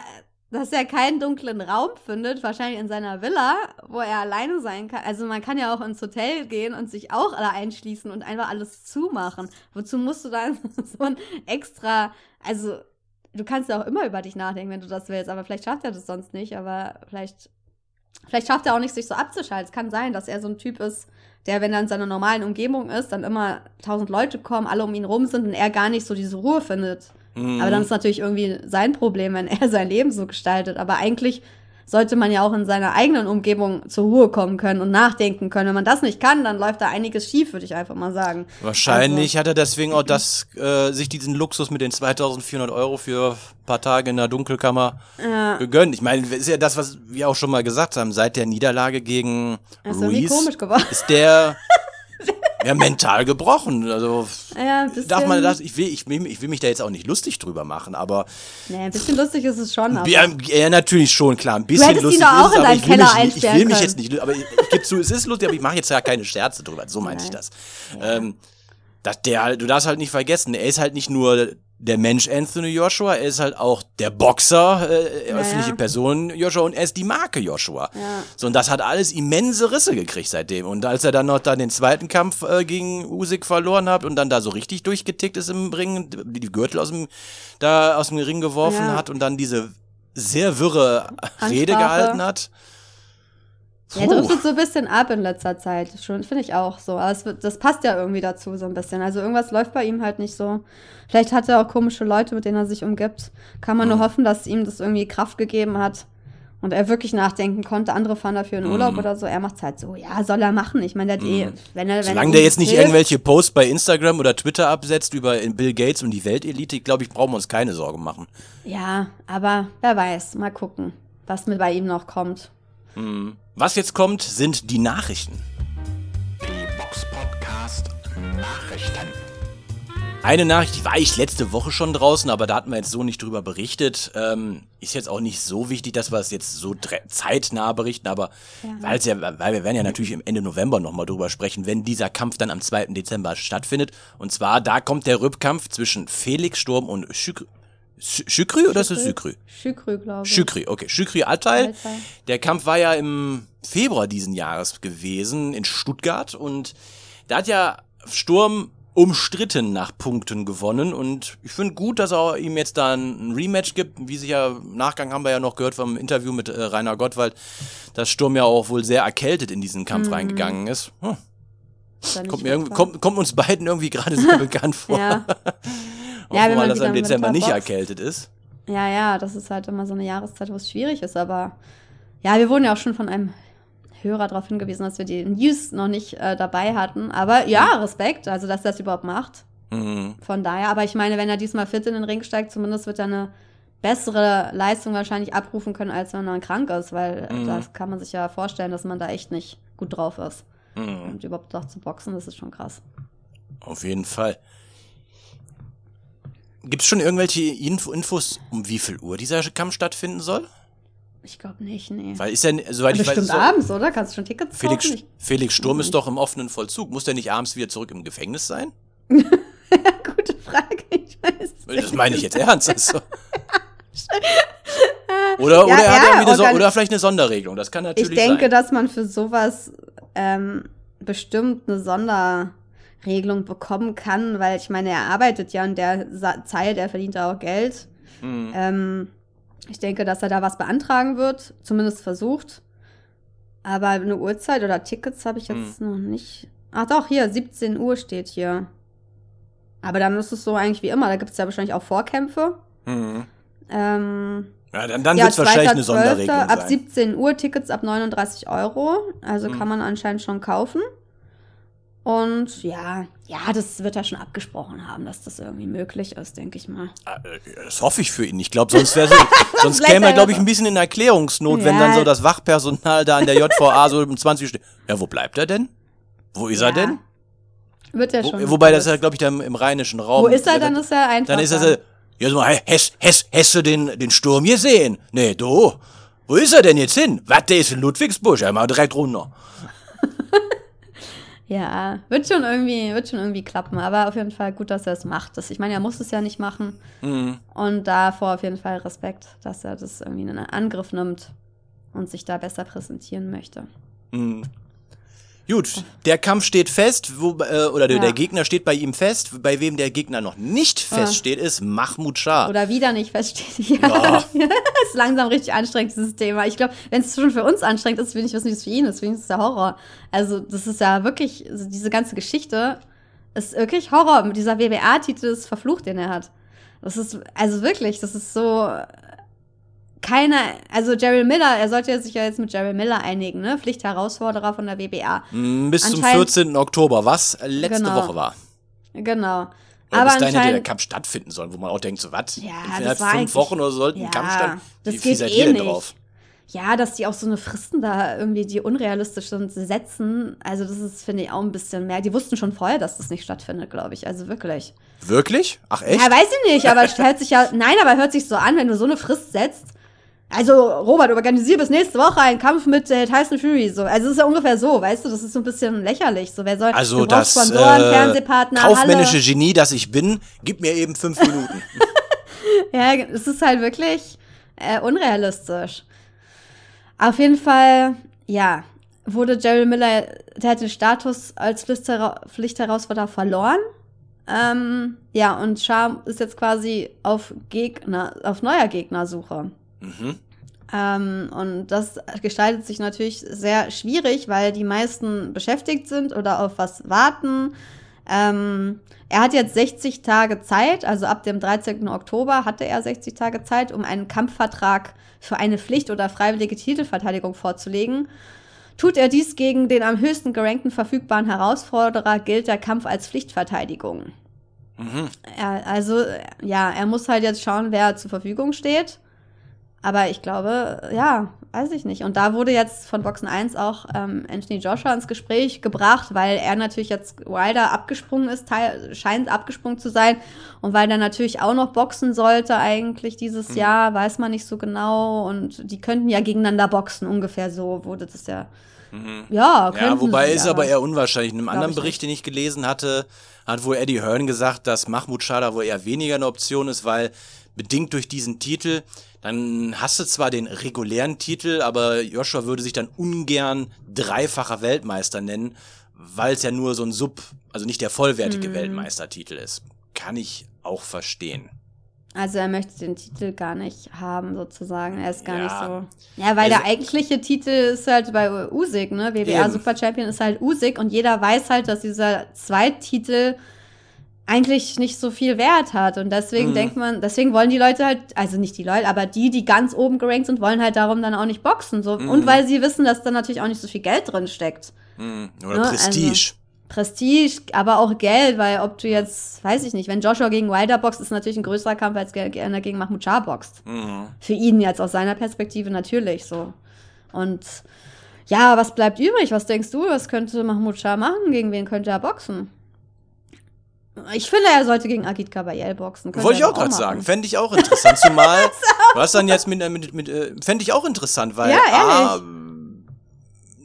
dass er keinen dunklen Raum findet, wahrscheinlich in seiner Villa, wo er alleine sein kann. Also man kann ja auch ins Hotel gehen und sich auch da einschließen und einfach alles zumachen. Wozu musst du dann (laughs) so ein extra, also du kannst ja auch immer über dich nachdenken, wenn du das willst, aber vielleicht schafft er das sonst nicht, aber vielleicht, vielleicht schafft er auch nicht, sich so abzuschalten. Es kann sein, dass er so ein Typ ist, der, wenn er in seiner normalen Umgebung ist, dann immer tausend Leute kommen, alle um ihn rum sind und er gar nicht so diese Ruhe findet. Hm, Aber dann ist natürlich irgendwie sein Problem, wenn er (laughs) sein Leben so gestaltet. Aber eigentlich sollte man ja auch in seiner eigenen Umgebung zur Ruhe kommen können und nachdenken können. Wenn man das nicht kann, dann läuft da einiges schief, würde ich einfach mal sagen. wahrscheinlich hat er deswegen auch das, äh, sich diesen Luxus mit den 2400 Euro für ein paar Tage in der Dunkelkammer Ja. gegönnt. Ich meine, ist ja das, was wir auch schon mal gesagt haben, seit der Niederlage gegen ist Ruiz komisch geworden. ist der (laughs) ja mental gebrochen. Also Ja, darf man das, ich will, ich, will, ich will mich da jetzt auch nicht lustig drüber machen, aber Nee, ein bisschen lustig ist es schon. Aber ja, ja natürlich schon, klar, ein bisschen ihn lustig doch auch ist es, in ich will, Keller mich, ich will mich jetzt nicht, aber ich, ich gebe zu, es ist lustig, aber ich mache jetzt ja keine Scherze drüber, so meinte ich das. Ähm, dass der, du darfst halt nicht vergessen, er ist halt nicht nur der Mensch Anthony Joshua, er ist halt auch der Boxer, äh, Ja, öffentliche ja. Person Joshua und er ist die Marke Joshua. Ja. So, und das hat alles immense Risse gekriegt seitdem. Und als er dann noch dann den zweiten Kampf äh, gegen Usyk verloren hat und dann da so richtig durchgetickt ist im Ring, die die Gürtel aus dem, da aus dem Ring geworfen hat und dann diese sehr wirre Rede Ansprache. gehalten hat. Er driftet so ein bisschen ab in letzter Zeit. Schon, finde ich auch so. Aber wird, das passt ja irgendwie dazu so ein bisschen. Also irgendwas läuft bei ihm halt nicht so. Vielleicht hat er auch komische Leute, mit denen er sich umgibt. Kann man nur Mhm. hoffen, dass ihm das irgendwie Kraft gegeben hat. Und er wirklich nachdenken konnte. Andere fahren dafür in Urlaub Mhm. oder so. Er macht's halt so. Ja, soll er machen. Ich meine, der hat eh, wenn er, wenn Solange der das jetzt nicht hilft- irgendwelche Posts bei Instagram oder Twitter absetzt über Bill Gates und die Weltelite, glaube, ich brauchen wir uns keine Sorgen machen. Ja, aber wer weiß. Mal gucken, was mit bei ihm noch kommt. Was jetzt kommt, sind die Nachrichten. Die Box Podcast Nachrichten. Eine Nachricht, die war ich letzte Woche schon draußen, aber da hatten wir jetzt so nicht drüber berichtet. Ähm, ist jetzt auch nicht so wichtig, dass wir es jetzt so zeitnah berichten, aber weil es ja, weil wir werden ja natürlich im Ende November nochmal drüber sprechen, wenn dieser Kampf dann am 2. Dezember stattfindet. Und zwar, da kommt der Rückkampf zwischen Felix Sturm und Şükrü. Şükrü oder ist es Sükrü? Şükrü, glaube ich. Şükrü, okay. Altay. Altay. Der Kampf war ja im Februar diesen Jahres gewesen in Stuttgart und da hat ja Sturm umstritten nach Punkten gewonnen und ich finde gut, dass er ihm jetzt da ein Rematch gibt. Wie sich ja im Nachgang haben wir ja noch gehört vom Interview mit äh, Rainer Gottwald, dass Sturm ja auch wohl sehr erkältet in diesen Kampf Mhm. reingegangen ist. Hm, kommt, mir irgendwie, kommt, kommt uns beiden irgendwie gerade sehr (laughs) bekannt vor. Ja. (laughs) Hoffen Ja, wenn mal, man dass er im Dezember nicht erkältet ist. Ja, ja, das ist halt immer so eine Jahreszeit, wo es schwierig ist, aber ja, wir wurden ja auch schon von einem Hörer darauf hingewiesen, dass wir die News noch nicht äh, dabei hatten. Aber ja, Respekt, also dass er das überhaupt macht. Mhm. Von daher, aber ich meine, wenn er diesmal fit in den Ring steigt, zumindest wird er eine bessere Leistung wahrscheinlich abrufen können, als wenn er krank ist, weil Mhm. das kann man sich ja vorstellen, dass man da echt nicht gut drauf ist. Mhm. Und überhaupt auch zu boxen, das ist schon krass. Auf jeden Fall. Gibt es schon irgendwelche Info Infos, um wie viel Uhr dieser Kampf stattfinden soll? Ich glaube nicht, nee. Weil ist ja, soweit ich weiß, Bestimmt abends, oder? Kannst du schon Tickets Felix, kaufen? Felix Sturm ist doch im offenen Vollzug. Muss der nicht abends wieder zurück im Gefängnis sein? (laughs) gute Frage, ich weiß nicht. Das meine ich jetzt ernst. Also. (laughs) Oder, Ja, oder, er hat ja, eine so oder vielleicht eine Sonderregelung. Das kann natürlich Ich denke, sein. dass man für sowas ähm, bestimmt eine Sonderregelung bekommen kann, weil ich meine, er arbeitet ja in der Sa Zeit, er verdient auch Geld. Mhm. Ähm, ich denke, dass er da was beantragen wird, zumindest versucht. Aber eine Uhrzeit oder Tickets habe ich jetzt Hm. noch nicht. Ach doch, hier, 17 Uhr steht hier. Aber dann ist es so eigentlich wie immer. Da gibt es ja wahrscheinlich auch Vorkämpfe. Mhm. Ähm, Ja, dann, dann ja, wird es wahrscheinlich eine 2.12. Sonderregelung Ab sein. 17 Uhr, Tickets ab 39 Euro. Also Hm. kann man anscheinend schon kaufen. Und ja, ja, das wird er schon abgesprochen haben, dass das irgendwie möglich ist, denke ich mal. Ah, äh, Das hoffe ich für ihn. Ich glaube, sonst wäre (laughs) sonst bleibt käme er, er glaube ich, ein bisschen in Erklärungsnot, wenn Ja. dann so das Wachpersonal da an der JVA so um 20 Uhr steht. Ja, wo bleibt er denn? Wo ist er Ja, denn? Wird er Wo, schon. wobei, das ist ja, glaube ich, da im, rheinischen Raum. Wo ist er, dann ist er einfach. Dann ist er so, ja, so, hast, hast, hast du den, den Sturm gesehen? Nee, du. Wo ist er denn jetzt hin? Was, der ist in Ludwigsburg. Ja, mal direkt runter. (laughs) Ja, wird schon irgendwie, wird schon irgendwie klappen. Aber auf jeden Fall gut, dass er es macht. Das, ich meine, er muss es ja nicht machen. Mhm. Und davor auf jeden Fall Respekt, dass er das irgendwie in einen Angriff nimmt und sich da besser präsentieren möchte. Mhm. Gut, der Kampf steht fest, wo, äh, oder der, Ja. der Gegner steht bei ihm fest. Bei wem der Gegner noch nicht feststeht, ist Mahmoud Shah. Oder wieder nicht feststeht. (laughs) Ja, Ja. ist langsam richtig anstrengend, dieses Thema. Ich glaube, wenn es schon für uns anstrengend ist, will ich wissen, wie es für ihn ist. Für ihn ist es ja Horror. Also, das ist ja wirklich, also diese ganze Geschichte ist wirklich Horror. Mit dieser WBA-Titel ist verflucht, den er hat. Das ist, also wirklich, das ist so. Keine, also Jerry Miller, er sollte sich ja jetzt mit Jerry Miller einigen, ne? Pflichtherausforderer von der WBA. Mm, Bis zum Anscheinend- 14. Oktober, was letzte Genau. Woche war. Genau. Oder Aber bis dahin hätte der Kampf stattfinden sollen, wo man auch denkt, so was? Ja, Innerhalb fünf Wochen oder so sollten ein Ja, Kampf statt. das Wie, geht seid eh nicht. drauf? Ja, dass die auch so eine Fristen da irgendwie, die unrealistisch sind, setzen. Also, das ist, finde ich, auch ein bisschen mehr. Die wussten schon vorher, dass das nicht stattfindet, glaube ich. Also wirklich. Wirklich? Ach echt? Ja, weiß ich nicht, aber es hört sich ja. (laughs) Nein, aber hört sich so an, wenn du so eine Frist setzt. Also, Robert, organisier bis nächste Woche einen Kampf mit äh, Tyson Fury. So. Also, es ist ja ungefähr so, weißt du, das ist so ein bisschen lächerlich. So, wer soll. also das Sponsoren, äh, Fernsehpartner, kaufmännische Halle. Genie, das ich bin, gib mir eben fünf (laughs) Minuten. Ja, es ist halt wirklich äh, unrealistisch. Auf jeden Fall, ja, wurde Jerry Miller, der hat den Status als Pflichthera- Pflichtherausforderer verloren. Ähm, ja, und Shah ist jetzt quasi auf Gegner, auf neuer Gegnersuche. Mhm. Ähm, und das gestaltet sich natürlich sehr schwierig, weil die meisten beschäftigt sind oder auf was warten. Ähm, er hat jetzt 60 Tage Zeit, also ab dem 13. Oktober hatte er 60 Tage Zeit, um einen Kampfvertrag für eine Pflicht- oder freiwillige Titelverteidigung vorzulegen. Tut er dies gegen den am höchsten gerankten verfügbaren Herausforderer, gilt der Kampf als Pflichtverteidigung. Mhm. Er, also, ja, er muss halt jetzt schauen, wer zur Verfügung steht. Aber ich glaube, ja, weiß ich nicht. Und da wurde jetzt von Boxen 1 auch ähm, Anthony Joshua ins Gespräch gebracht, weil er natürlich jetzt Wilder abgesprungen ist, teil, scheint abgesprungen zu sein. Und weil er natürlich auch noch boxen sollte eigentlich dieses Mhm. Jahr, weiß man nicht so genau. Und die könnten ja gegeneinander boxen, ungefähr so wurde das ja. Mhm. Ja, Ja, wobei sie, ist aber eher unwahrscheinlich. In einem anderen ich Bericht, den ich gelesen hatte, hat wohl Eddie Hearn gesagt, dass Mahmoud Shah da wohl eher weniger eine Option ist, weil bedingt durch diesen Titel, dann hast du zwar den regulären Titel, aber Joshua würde sich dann ungern dreifacher Weltmeister nennen, weil es ja nur so ein Sub, also nicht der vollwertige Mhm. Weltmeistertitel ist. Kann ich auch verstehen. Also er möchte den Titel gar nicht haben, sozusagen. Er ist gar Ja. nicht so. Ja, weil Also- der eigentliche Titel ist halt bei Usyk, ne? WBA Eben. Super Champion ist halt Usyk und jeder weiß halt, dass dieser Zweittitel eigentlich nicht so viel Wert hat. Und deswegen Mhm. denkt man, deswegen wollen die Leute halt, also nicht die Leute, aber die, die ganz oben gerankt sind, wollen halt darum dann auch nicht boxen. So. Mhm. Und weil sie wissen, dass da natürlich auch nicht so viel Geld drin steckt. Hm. Oder Ne, Prestige. Prestige, aber auch Geld, weil ob du jetzt, weiß ich nicht, wenn Joshua gegen Wilder boxt, ist natürlich ein größerer Kampf, als ge- einer gegen Mahmoud Shah boxt. Mhm. Für ihn jetzt aus seiner Perspektive natürlich so. Und Ja, was bleibt übrig? Was denkst du? Was könnte Mahmoud Shah machen? Gegen wen könnte er boxen? Ich finde, er sollte gegen Agit Kabayel boxen. Wollte ich auch gerade sagen. Fände ich auch interessant. Zumal, (laughs) was dann jetzt mit, äh, mit, mit äh, fände ich auch interessant, weil Ja, A, ehrlich.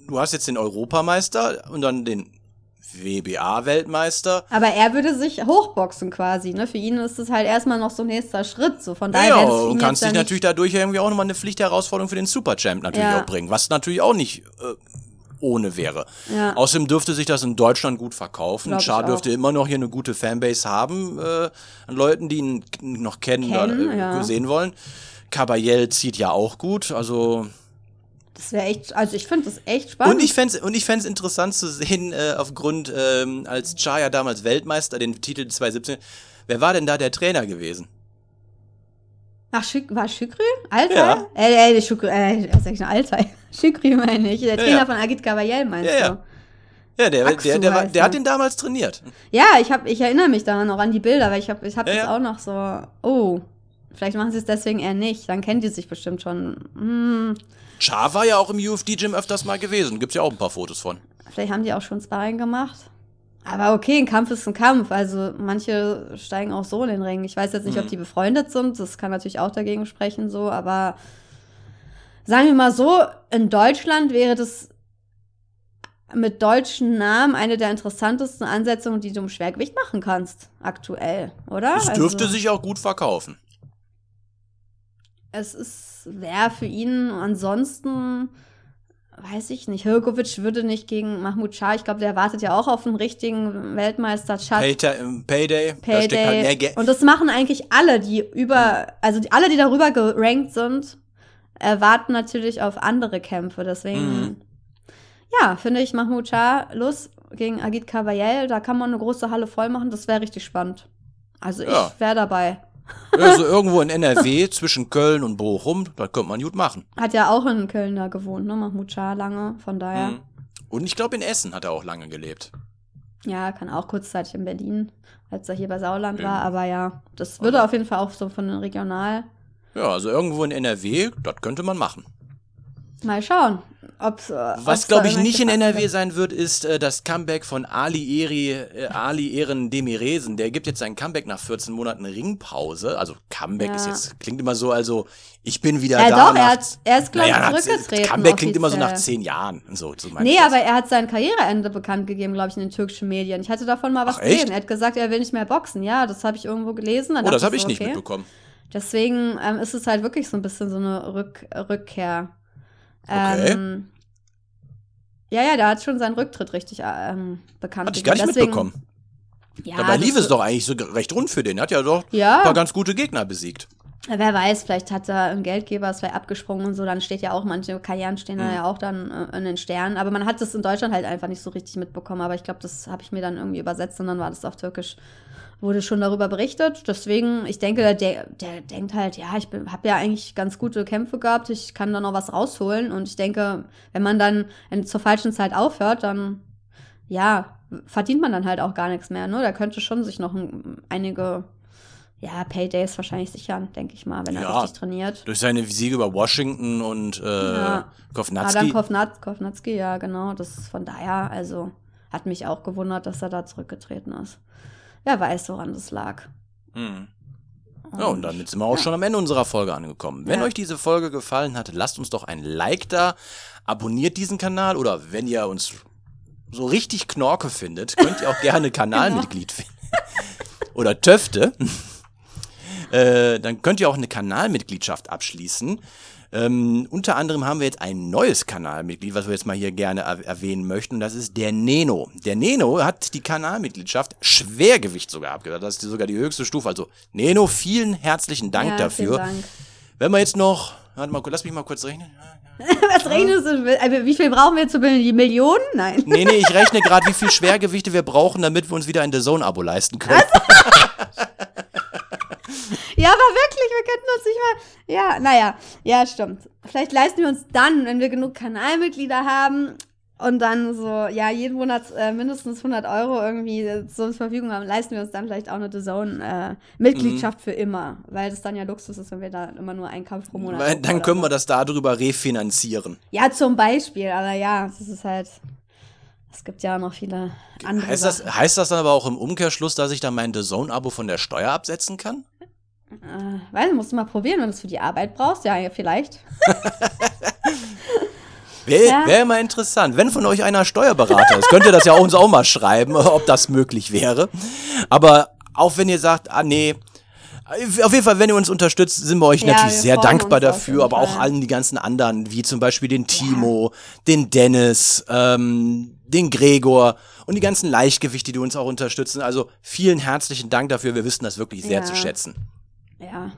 du hast jetzt den Europameister und dann den WBA-Weltmeister. Aber er würde sich hochboxen quasi, ne? Für ihn ist es halt erstmal noch so ein nächster Schritt. So von daher Ja, ihn und kannst dich natürlich dadurch irgendwie auch nochmal eine Pflichtherausforderung für den Superchamp natürlich Ja. auch bringen, was natürlich auch nicht äh, ohne wäre. Ja. Außerdem dürfte sich das in Deutschland gut verkaufen. Glaub Char dürfte immer noch hier eine gute Fanbase haben äh, an Leuten, die ihn noch kennen, Kennen, oder äh, ja. sehen wollen. Caballel zieht ja auch gut, also Das wäre echt, also ich finde das echt spannend. und ich und ich fänd's interessant zu sehen äh, aufgrund ähm, als Char ja damals Weltmeister den Titel 2017. Wer war denn da der Trainer gewesen? Ach, Schük war Schükri? Alter? Ja. Äh, äh, Schükri, äh, was sag ich noch? Alter. (laughs) Schükri meine ich. Der Ja, Trainer ja. von Agit Kabayel meinst Ja, ja. du? Ja, der, Axu der, der, der er. hat den damals trainiert. Ja, ich, hab, ich erinnere mich daran noch an die Bilder, weil ich habe ich hab Ja, das ja. auch noch so, oh, vielleicht machen sie es deswegen eher nicht. Dann kennen die sich bestimmt schon. Hm, Char war ja auch im UFD-Gym öfters mal gewesen. Gibt's ja auch ein paar Fotos von. vielleicht haben die auch schon Sparring gemacht. Aber okay, ein Kampf ist ein Kampf. Also manche steigen auch so in den Ring. Ich weiß jetzt nicht, ob Mhm. die befreundet sind. Das kann natürlich auch dagegen sprechen, so. Aber sagen wir mal so, in Deutschland wäre das mit deutschen Namen eine der interessantesten Ansetzungen, die du im Schwergewicht machen kannst, aktuell, oder? Es dürfte Also- sich auch gut verkaufen. es ist, wäre für ihn ansonsten, weiß ich nicht, Hirgovic würde nicht gegen Mahmoud Shah, ich glaube, der wartet ja auch auf einen richtigen Weltmeister Chad. Payta ähm, Payday, da halt Payday. Und das machen eigentlich alle, die über, also die, alle, die darüber gerankt sind, erwarten natürlich auf andere Kämpfe. Deswegen, Mhm. ja, finde ich Mahmoud Shah los gegen Agit Kabayel, da kann man eine große Halle voll machen, das wäre richtig spannend. Also Ja. ich wäre dabei. Also irgendwo in NRW zwischen Köln und Bochum, da könnte man gut machen. Hat ja auch in Köln da gewohnt, ne? Mahmoud Shah lange, von daher. Mhm. Und ich glaube, in Essen hat er auch lange gelebt. Ja, kann auch kurzzeitig in Berlin, als er hier bei Sauerland Ja. war, aber ja, das würde auf jeden Fall auch so von den Regional. Ja, also irgendwo in NRW, das könnte man machen. Mal schauen, ob's. Äh, Was, glaube ich, nicht in NRW sein wird, ist äh, das Comeback von Ali Eri, äh, Ali Ehren Demiresen. Der gibt jetzt sein Comeback nach 14 Monaten Ringpause. Also Comeback Ja. ist jetzt, klingt immer so, also ich bin wieder Ja, da. doch, er, nach, hat, er ist, glaube ich, nach- zurückgetreten. Comeback klingt immer so nach offiziell. zehn Jahren. So, so Nee, das. aber er hat sein Karriereende bekannt gegeben, glaube ich, in den türkischen Medien. Ich hatte davon mal was Ach, gelesen. Er hat gesagt, er will nicht mehr boxen. Ja, das habe ich irgendwo gelesen. Dann Oh, das habe ich so, nicht okay. mitbekommen. Deswegen ähm, ist es halt wirklich so ein bisschen so eine Rück Rückkehr. Okay. Ähm, ja, ja, der hat schon seinen Rücktritt richtig ähm, bekannt Hatte ich gar nicht Deswegen- mitbekommen. Ja, Dabei lief es doch eigentlich so recht rund für den. Er hat ja doch Ja. ein paar ganz gute Gegner besiegt. Wer weiß, vielleicht hat da ein Geldgeber vielleicht abgesprungen und so, dann steht ja auch, manche Karrieren stehen Mhm. da ja auch dann äh, in den Sternen. Aber man hat das in Deutschland halt einfach nicht so richtig mitbekommen. Aber ich glaube, das habe ich mir dann irgendwie übersetzt und dann war das auf Türkisch, wurde schon darüber berichtet. Deswegen, ich denke, der, der, denkt halt, ja, ich habe ja eigentlich ganz gute Kämpfe gehabt, ich kann da noch was rausholen. Und ich denke, wenn man dann in, zur falschen Zeit aufhört, dann, ja, verdient man dann halt auch gar nichts mehr. Ne? Da könnte schon sich noch ein, einige ja, Paydays wahrscheinlich sichern, denke ich mal, wenn er Ja. richtig trainiert. Durch seine Siege über Washington und äh, Ja. Kovnatski. Adam Kovnat Kovnatski, ja, genau. Das ist von daher, also hat mich auch gewundert, dass er da zurückgetreten ist. Wer weiß, woran das lag. Mhm. Ja, und damit sind wir auch schon am Ende unserer Folge angekommen. Wenn Ja. euch diese Folge gefallen hat, lasst uns doch ein Like da, abonniert diesen Kanal oder wenn ihr uns so richtig Knorke findet, könnt ihr auch gerne (laughs) Kanalmitglied finden. (laughs) oder Töfte. (laughs) äh, dann könnt ihr auch eine Kanalmitgliedschaft abschließen. Ähm, unter anderem haben wir jetzt ein neues Kanalmitglied, was wir jetzt mal hier gerne er erwähnen möchten. Und das ist der Neno. Der Neno hat die Kanalmitgliedschaft Schwergewicht sogar abgesagt. Das ist sogar die höchste Stufe. Also Neno, vielen herzlichen Dank ja, dafür. Vielen Dank. Wenn wir jetzt noch, warte mal, lass mich mal kurz rechnen. (laughs) Was rechnest du? Also, wie viel brauchen wir zu? Die Millionen? Nein. Nee, nee, ich rechne (laughs) gerade, wie viel Schwergewichte wir brauchen, damit wir uns wieder ein The Zone-Abo leisten können. (laughs) Ja, aber wirklich, wir könnten uns nicht mal. Ja, naja, ja, stimmt. Vielleicht leisten wir uns dann, wenn wir genug Kanalmitglieder haben, und dann so, ja, jeden Monat äh, mindestens 100 Euro irgendwie zur Verfügung haben, leisten wir uns dann vielleicht auch eine DAZN-Mitgliedschaft äh, für immer, weil das dann ja Luxus ist, wenn wir da immer nur einen Kampf pro Monat Weil gucken dann können wir das darüber refinanzieren. Ja, zum Beispiel, aber ja, das ist halt, es gibt ja noch viele andere Heißt das, heißt das dann aber auch im Umkehrschluss, dass ich dann mein The Zone-Abo von der Steuer absetzen kann? Äh, weiß nicht, musst du mal probieren, wenn du es für die Arbeit brauchst, ja, ja vielleicht. (laughs) Wäre Ja. wär mal interessant. Wenn von euch einer Steuerberater ist, könnt ihr das ja uns auch mal schreiben, (laughs) ob das möglich wäre. Aber auch wenn ihr sagt, ah nee, auf jeden Fall, wenn ihr uns unterstützt, sind wir euch Ja, natürlich wir sehr dankbar dafür, aber auch allen die ganzen anderen, wie zum Beispiel den Timo, den Dennis, ähm, den Gregor und die ganzen Leichtgewichte, die uns auch unterstützen. Also vielen herzlichen Dank dafür. Wir wissen das wirklich sehr Ja. zu schätzen. Ja.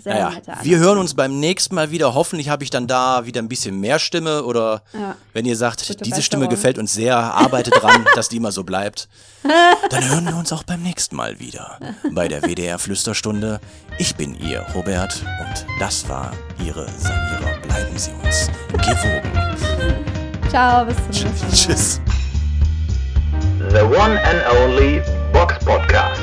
Sehr Naja, wir hören uns beim nächsten Mal wieder. Hoffentlich habe ich dann da wieder ein bisschen mehr Stimme oder Ja. wenn ihr sagt, Gute diese Stimme Besserung. gefällt uns sehr, arbeitet dran, (laughs) dass die immer so bleibt. (laughs) Dann hören wir uns auch beim nächsten Mal wieder bei der WDR Flüsterstunde. Ich bin ihr Robert und das war ihre Samira. Bleiben Sie uns gewogen. Ciao, bis zum nächsten Mal. Tschüss. The one and only Box Podcast.